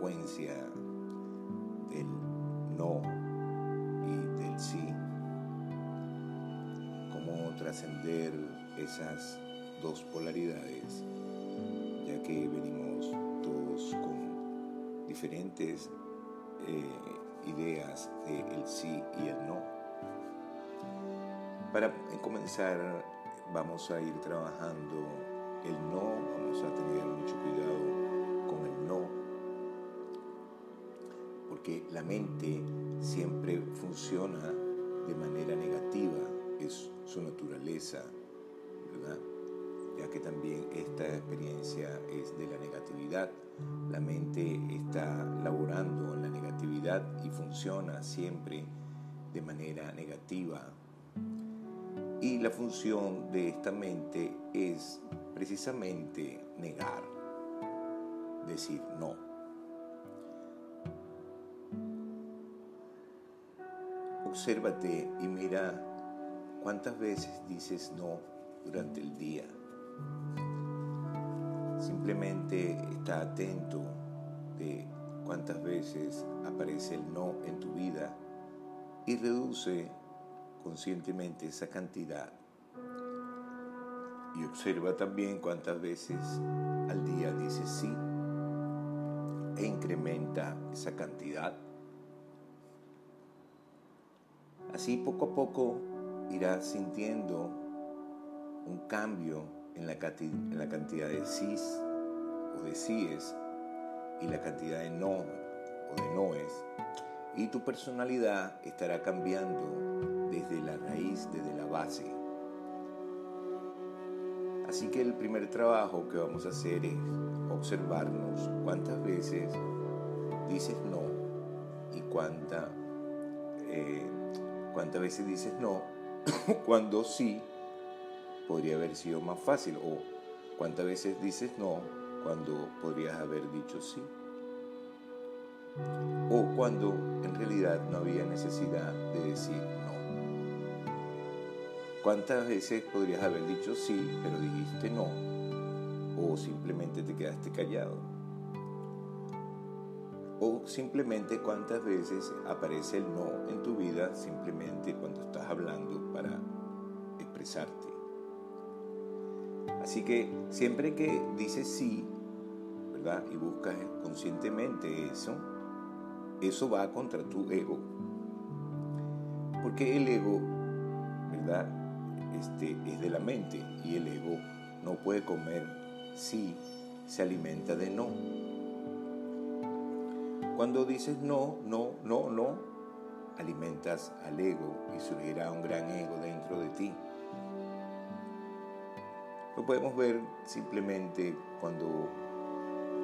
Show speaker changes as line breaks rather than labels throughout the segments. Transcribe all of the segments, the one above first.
frecuencia del no y del sí, cómo trascender esas dos polaridades, ya que venimos todos con diferentes eh, ideas del sí y el no para comenzar vamos a ir trabajando el no, vamos a tener mucho cuidado la mente siempre funciona de manera negativa, es su naturaleza. Ya que también esta experiencia es de la negatividad. La mente está laborando en la negatividad y funciona siempre de manera negativa y la función de esta mente es precisamente negar, decir no. Obsérvate y mira cuántas veces dices no durante el día. Simplemente está atento de cuántas veces aparece el no en tu vida y reduce conscientemente esa cantidad y observa también cuántas veces al día dice sí e incrementa esa cantidad. Así poco a poco irás sintiendo un cambio en la, cantidad de sís o de síes y la cantidad de no o de noes y tu personalidad estará cambiando desde la raíz, desde la base. Así que el primer trabajo que vamos a hacer es observarnos cuántas veces dices no y cuánta, eh, cuántas veces dices no cuando sí podría haber sido más fácil o cuántas veces dices no cuando podrías haber dicho sí o cuando en realidad no había necesidad de decir no. ¿Cuántas veces podrías haber dicho sí, pero dijiste no? O simplemente te quedaste callado. O simplemente cuántas veces aparece el no en tu vida simplemente cuando estás hablando para expresarte. Así que siempre que dices sí, ¿verdad? Y buscas conscientemente eso, eso va contra tu ego. Porque el ego, ¿verdad? este, es de la mente y el ego no puede comer si se alimenta de no. Cuando dices no, no, no, no, alimentas al ego y surgirá un gran ego dentro de ti. Lo podemos ver simplemente cuando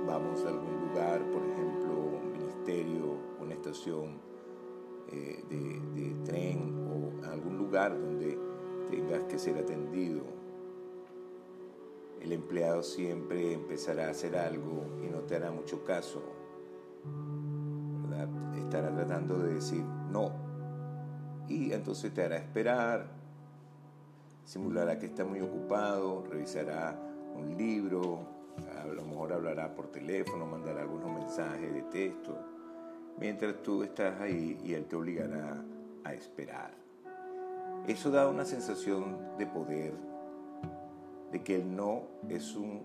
vamos a algún lugar, por ejemplo, un ministerio, una estación eh, de, de tren o algún lugar donde tengas que ser atendido. El empleado siempre empezará a hacer algo y no te hará mucho caso. Estará tratando de decir no. Y entonces te hará esperar, simulará que está muy ocupado, revisará un libro, a lo mejor hablará por teléfono, mandará algunos mensajes de texto, mientras tú estás ahí y él te obligará a esperar. Eso da una sensación de poder, de que él no es un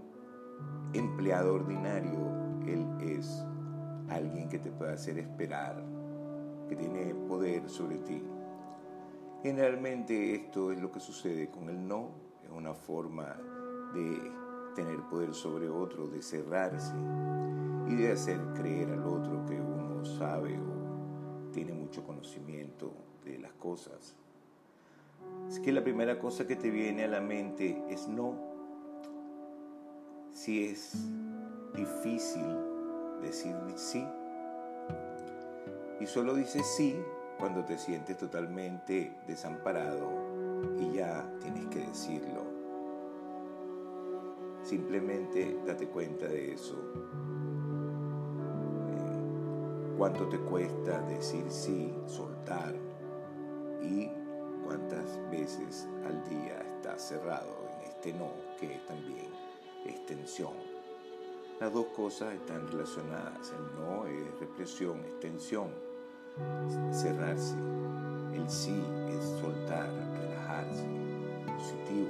empleado ordinario, él es alguien que te pueda hacer esperar, que tiene poder sobre ti. Generalmente esto es lo que sucede con el no, es una forma de tener poder sobre otro, de cerrarse y de hacer creer al otro que uno sabe o tiene mucho conocimiento de las cosas. Es que la primera cosa que te viene a la mente es no. Si es difícil decir sí, y solo dices sí cuando te sientes totalmente desamparado y ya tienes que decirlo. Simplemente date cuenta de eso. Eh, cuánto te cuesta decir sí, soltar y cuántas veces al día estás cerrado en este no, que es también extensión. Las dos cosas están relacionadas. El no es represión, extensión, cerrarse. El sí es soltar, relajarse, positivo.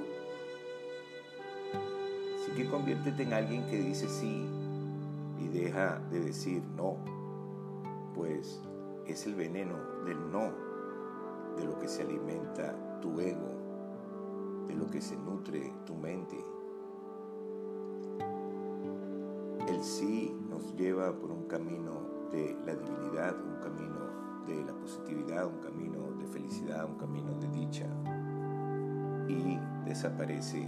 Así que conviértete en alguien que dice sí y deja de decir no, pues es el veneno del no de lo que se alimenta tu ego, de lo que se nutre tu mente. Sí nos lleva por un camino de la divinidad, un camino de la positividad, un camino de felicidad, un camino de dicha. Y desaparece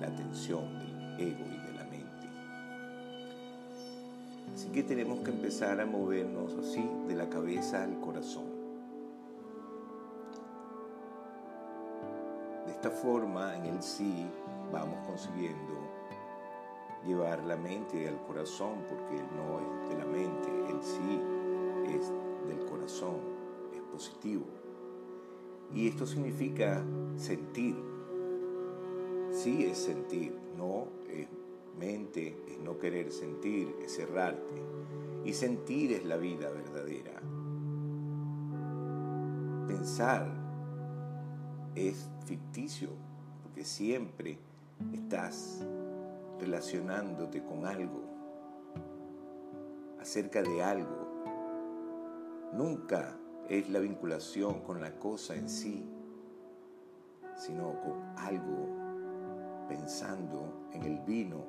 la tensión del ego y de la mente. Así que tenemos que empezar a movernos así de la cabeza al corazón. esta forma, en el sí, vamos consiguiendo llevar la mente al corazón, porque no es de la mente, el sí es del corazón, es positivo. Y esto significa sentir. Sí es sentir, no es mente, es no querer sentir, es cerrarte. Y sentir es la vida verdadera. Pensar es ficticio, porque siempre estás relacionándote con algo, acerca de algo. Nunca es la vinculación con la cosa en sí, sino con algo, pensando en el vino,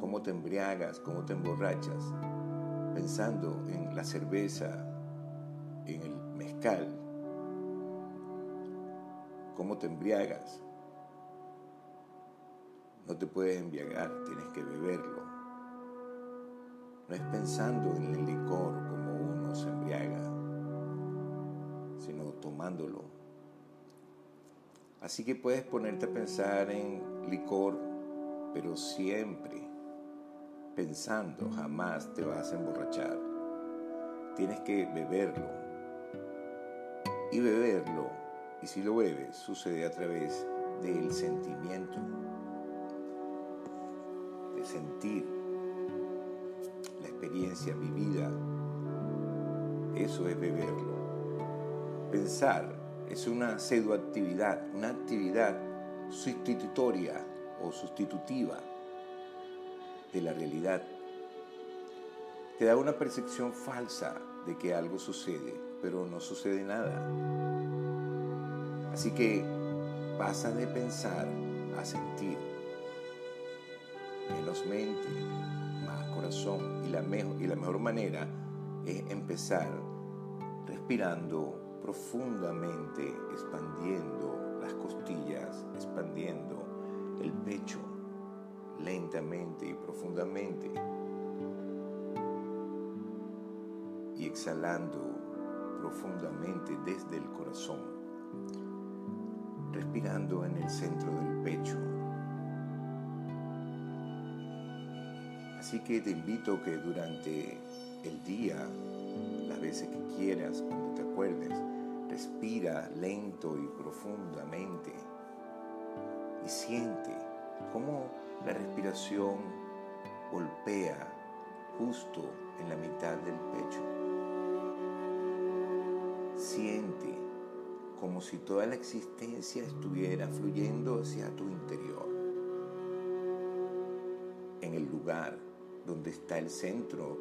cómo te embriagas, cómo te emborrachas, pensando en la cerveza, en el mezcal, cómo te embriagas. No te puedes embriagar, tienes que beberlo. No es pensando en el licor como uno se embriaga, sino tomándolo. Así que puedes ponerte a pensar en licor, pero siempre pensando, jamás te vas a emborrachar. Tienes que beberlo. Y beberlo y si lo bebes, sucede a través del sentimiento, sentir la experiencia vivida. Eso es beberlo. Pensar es una pseudoactividad, una actividad sustitutoria o sustitutiva de la realidad. Te da una percepción falsa de que algo sucede, pero no sucede nada. Así que pasa de pensar a sentir. Menos mente, más corazón. Y la, mejor, y la mejor manera es empezar respirando profundamente, expandiendo las costillas, expandiendo el pecho lentamente y profundamente. Y exhalando profundamente desde el corazón respirando en el centro del pecho. Así que te invito que durante el día, las veces que quieras, cuando te acuerdes, respira lento y profundamente y siente cómo la respiración golpea justo en la mitad del pecho. Siente como si toda la existencia estuviera fluyendo hacia tu interior, en el lugar donde está el centro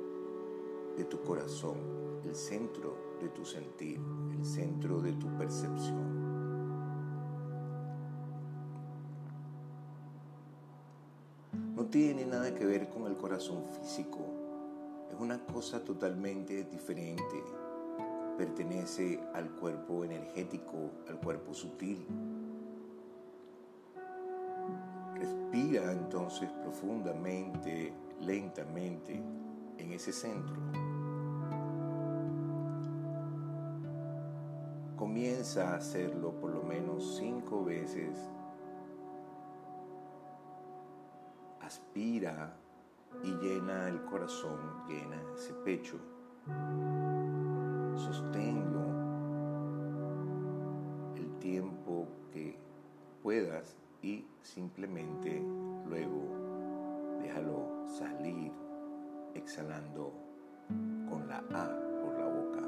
de tu corazón, el centro de tu sentir, el centro de tu percepción. No tiene nada que ver con el corazón físico, es una cosa totalmente diferente. Pertenece al cuerpo energético, al cuerpo sutil. Respira entonces profundamente, lentamente en ese centro. Comienza a hacerlo por lo menos cinco veces. Aspira y llena el corazón, llena ese pecho. Sosténlo el tiempo que puedas y simplemente luego déjalo salir exhalando con la A por la boca.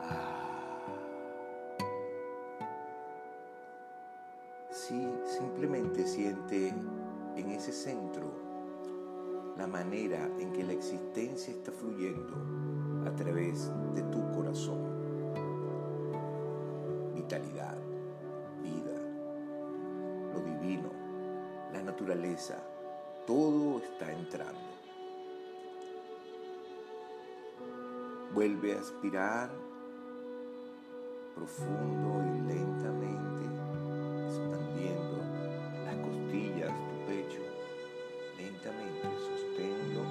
Ah. Sí, simplemente siente en ese centro la manera en que la existencia está fluyendo a través de tu corazón. Todo está entrando. Vuelve a aspirar profundo y lentamente, expandiendo las costillas, tu pecho, lentamente sosténlo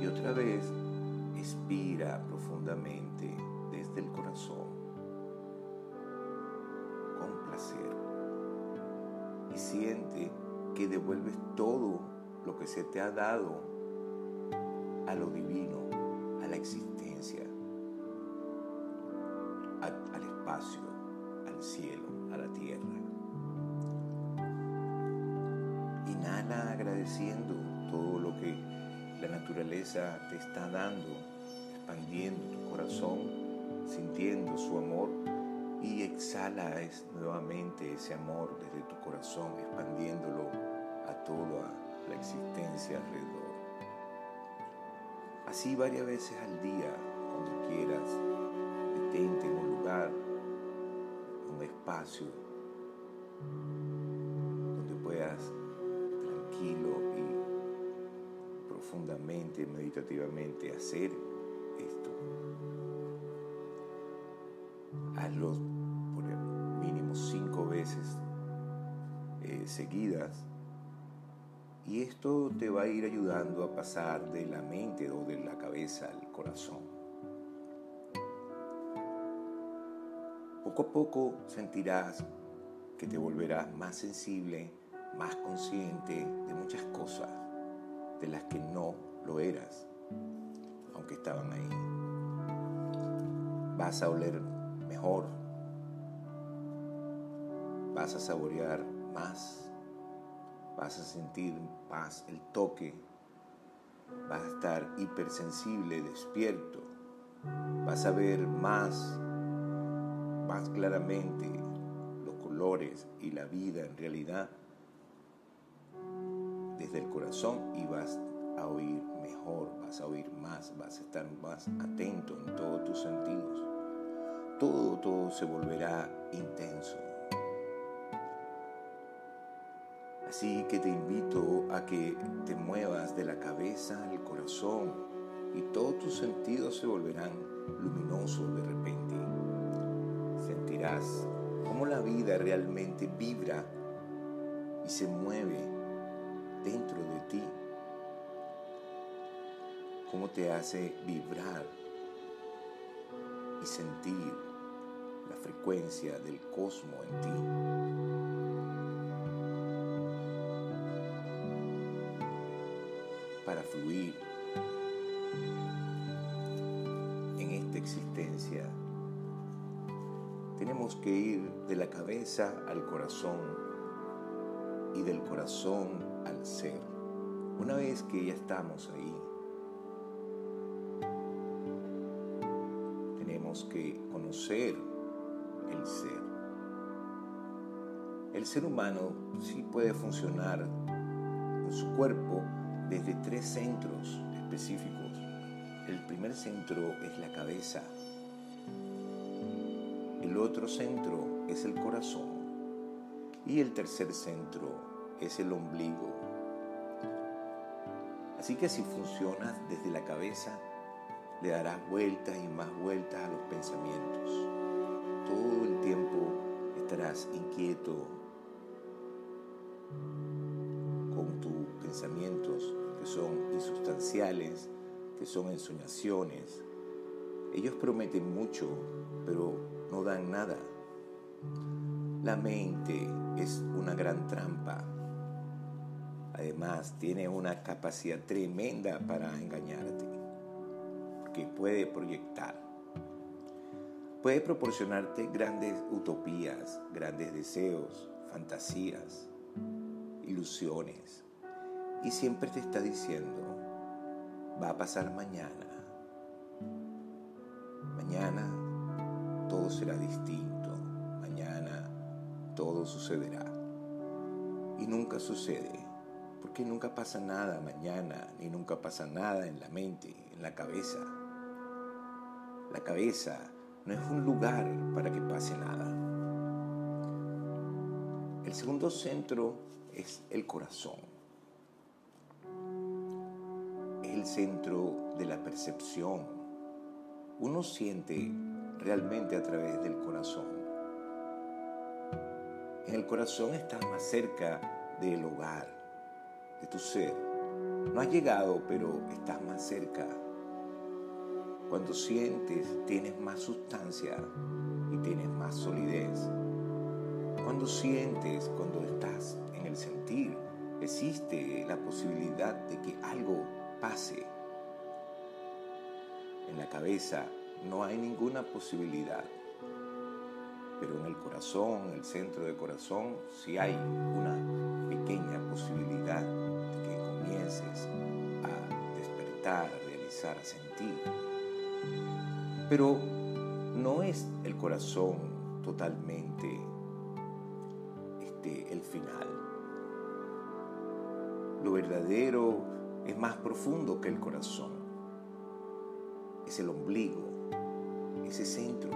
y otra vez expira profundamente desde el corazón con placer y siente que devuelves todo lo que se te ha dado a lo divino, a la existencia, al espacio, al cielo, a la tierra. Inhala agradeciendo todo lo que la naturaleza te está dando, expandiendo tu corazón, sintiendo su amor y exhala nuevamente ese amor desde tu corazón, expandiéndolo a toda la existencia alrededor. Así varias veces al día, cuando quieras, detente en un lugar, un espacio, donde puedas tranquilo y profundamente, meditativamente hacer esto. Hazlo por el mínimo cinco veces eh, seguidas y esto te va a ir ayudando a pasar de la mente o de la cabeza al corazón. Poco a poco sentirás que te volverás más sensible, más consciente de muchas cosas de las que no lo eras, aunque estaban ahí. Vas a oler mejor, vas a saborear más, vas a sentir más el toque, vas a estar hipersensible, despierto, vas a ver más, más claramente los colores y la vida en realidad desde el corazón y vas a oír mejor, vas a oír más, vas a estar más atento en todos tus sentidos. Todo, todo se volverá intenso. Así que te invito a que te muevas de la cabeza al corazón y todos tus sentidos se volverán luminosos de repente. Sentirás cómo la vida realmente vibra y se mueve dentro de ti. Cómo te hace vibrar y sentir la frecuencia del cosmos en ti. Tenemos que ir de la cabeza al corazón y del corazón al ser. Una vez que ya estamos ahí, tenemos que conocer el ser. El ser humano sí puede funcionar en su cuerpo desde tres centros específicos el primer centro es la cabeza, el otro centro es el corazón y el tercer centro es el ombligo. Así que si funcionas desde la cabeza, le darás vueltas y más vueltas a los pensamientos. Todo el tiempo estarás inquieto con tus pensamientos que son insustanciales, que son ensoñaciones. Ellos prometen mucho, pero no dan nada. La mente es una gran trampa. Además, tiene una capacidad tremenda para engañarte, porque puede proyectar. Puede proporcionarte grandes utopías, grandes deseos, fantasías, ilusiones. Y siempre te está diciendo, va a pasar mañana. Mañana todo será distinto. Mañana todo sucederá. Y nunca sucede, porque nunca pasa nada mañana, ni nunca pasa nada en la mente, en la cabeza. La cabeza no es un lugar para que pase nada. El segundo centro es el corazón. Es el centro de la percepción. Uno siente realmente a través del corazón. En el corazón estás más cerca del hogar, de tu ser. No has llegado, pero estás más cerca. Cuando sientes, tienes más sustancia y tienes más solidez. Cuando sientes, cuando estás en el sentir, existe la posibilidad de que algo pase. En la cabeza no hay ninguna posibilidad. Pero en el corazón, en el centro del corazón, sí hay una pequeña posibilidad de que comiences a despertar, a realizar, a sentir. Pero no es el corazón totalmente este, el final. Lo verdadero es más profundo que el corazón. Es el ombligo, ese centro,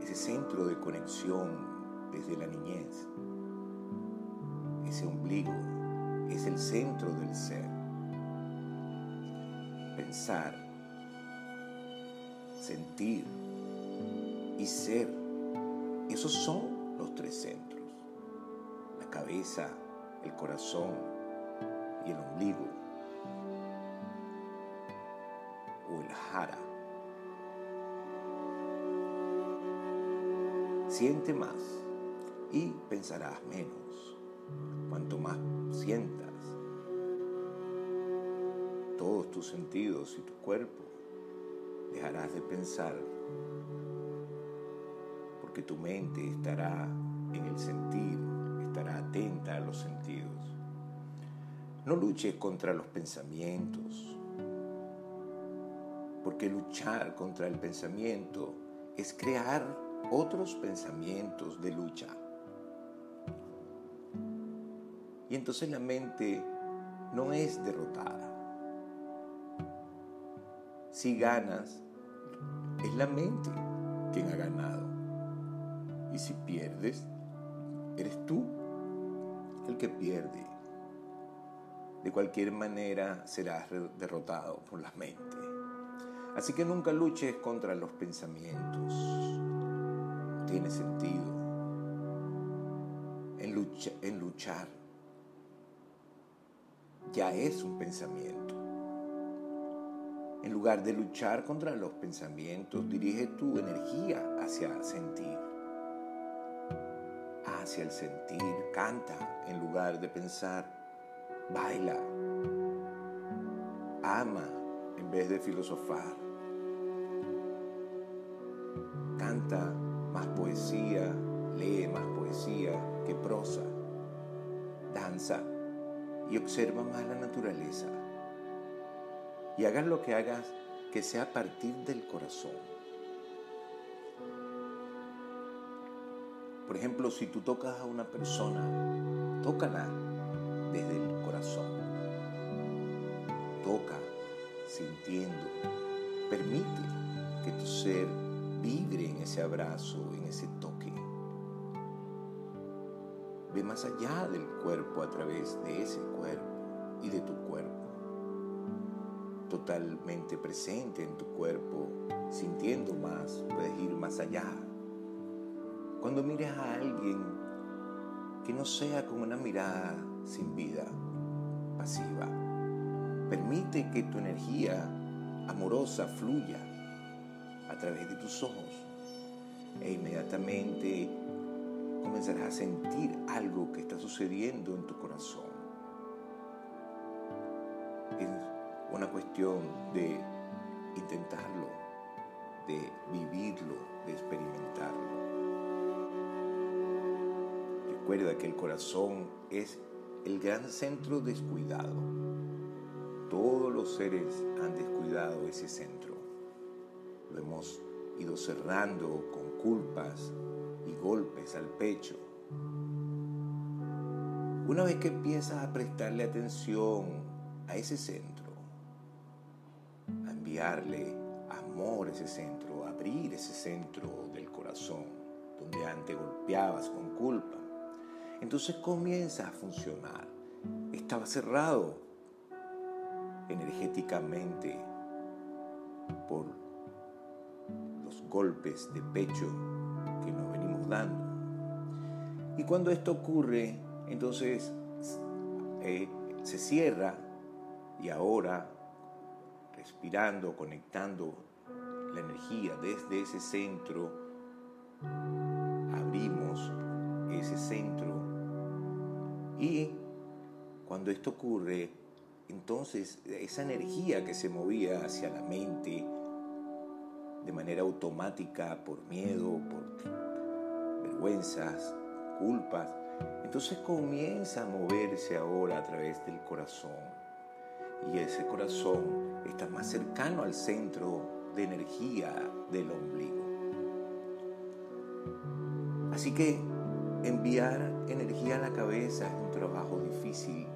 ese centro de conexión desde la niñez, ese ombligo es el centro del ser. Pensar, sentir y ser, esos son los tres centros. La cabeza, el corazón y el ombligo o el jara. Siente más y pensarás menos. Cuanto más sientas todos tus sentidos y tu cuerpo, dejarás de pensar porque tu mente estará en el sentir, estará atenta a los sentidos. No luches contra los pensamientos, porque luchar contra el pensamiento es crear otros pensamientos de lucha. Y entonces la mente no es derrotada. Si ganas, es la mente quien ha ganado. Y si pierdes, eres tú el que pierde. De cualquier manera serás derrotado por la mente. Así que nunca luches contra los pensamientos. Tiene sentido en, en luchar. Ya es un pensamiento. En lugar de luchar contra los pensamientos, dirige tu energía hacia sentir. Hacia el sentir, canta en lugar de pensar, baila, ama en vez de filosofar. Canta más poesía, lee más poesía que prosa. Danza y observa más la naturaleza. Y hagas lo que hagas, que sea a partir del corazón. Por ejemplo, si tú tocas a una persona, tócala desde el corazón. toca, sintiendo. Permite que tu ser vibre en ese abrazo, en ese toque. Ve más allá del cuerpo a través de ese cuerpo y de tu cuerpo. Totalmente presente en tu cuerpo, sintiendo más, puedes ir más allá. Cuando mires a alguien que no sea como una mirada sin vida, pasiva, permite que tu energía amorosa fluya a través de tus ojos e inmediatamente comenzarás a sentir algo que está sucediendo en tu corazón. Es una cuestión de intentarlo, de vivirlo, de experimentarlo. Recuerda que el corazón es el gran centro descuidado. Todos los seres han descuidado ese centro. Lo hemos ido cerrando con culpas y golpes al pecho. Una vez que empiezas a prestarle atención a ese centro, a enviarle amor a ese centro, a abrir ese centro del corazón, donde antes golpeabas con culpa, entonces comienza a funcionar. Estaba cerrado energéticamente por los golpes de pecho que nos venimos dando. Y cuando esto ocurre, entonces eh, se cierra y ahora, respirando, conectando la energía desde ese centro, abrimos ese centro y cuando esto ocurre, entonces esa energía que se movía hacia la mente de manera automática por miedo, por vergüenzas, culpas, entonces comienza a moverse ahora a través del corazón. Y ese corazón está más cercano al centro de energía del ombligo. Así que enviar energía a la cabeza es un trabajo difícil.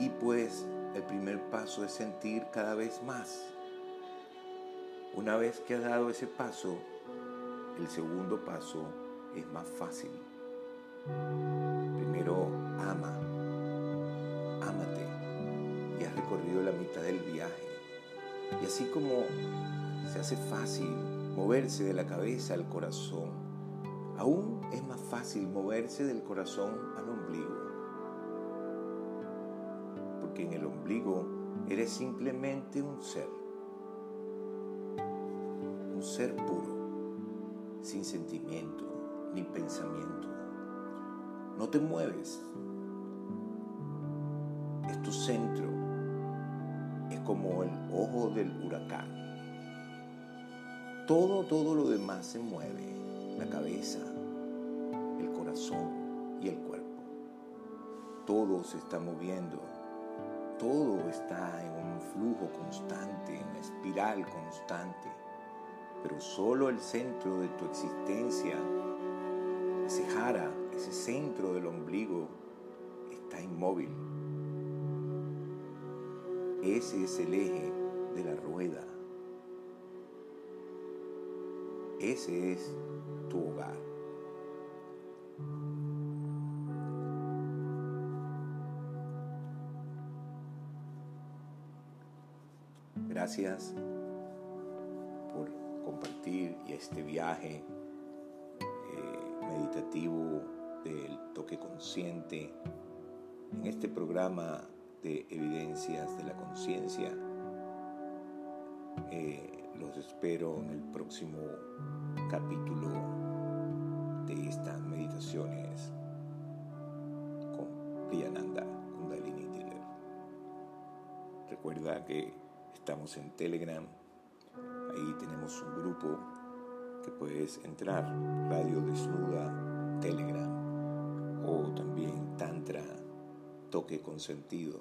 Y pues el primer paso es sentir cada vez más. Una vez que has dado ese paso, el segundo paso es más fácil. Primero ama, ámate y has recorrido la mitad del viaje. Y así como se hace fácil moverse de la cabeza al corazón, Aún es más fácil moverse del corazón al ombligo. En el ombligo eres simplemente un ser. Un ser puro, sin sentimiento ni pensamiento. No te mueves. Es tu centro. Es como el ojo del huracán. Todo, todo lo demás se mueve la cabeza, el corazón y el cuerpo. Todo se está moviendo, todo está en un flujo constante, en una espiral constante, pero solo el centro de tu existencia, ese jara, ese centro del ombligo, está inmóvil. Ese es el eje de la rueda. Ese es tu hogar. Gracias por compartir este viaje eh, meditativo del toque consciente en este programa de evidencias de la conciencia. Eh, los espero en el próximo capítulo de estas meditaciones con Priyananda Kundalini Tiller. Recuerda que estamos en Telegram, ahí tenemos un grupo que puedes entrar, Radio Desnuda, Telegram o también Tantra, Toque con Sentido.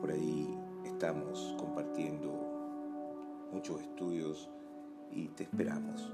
Por ahí estamos compartiendo muchos estudios y te esperamos.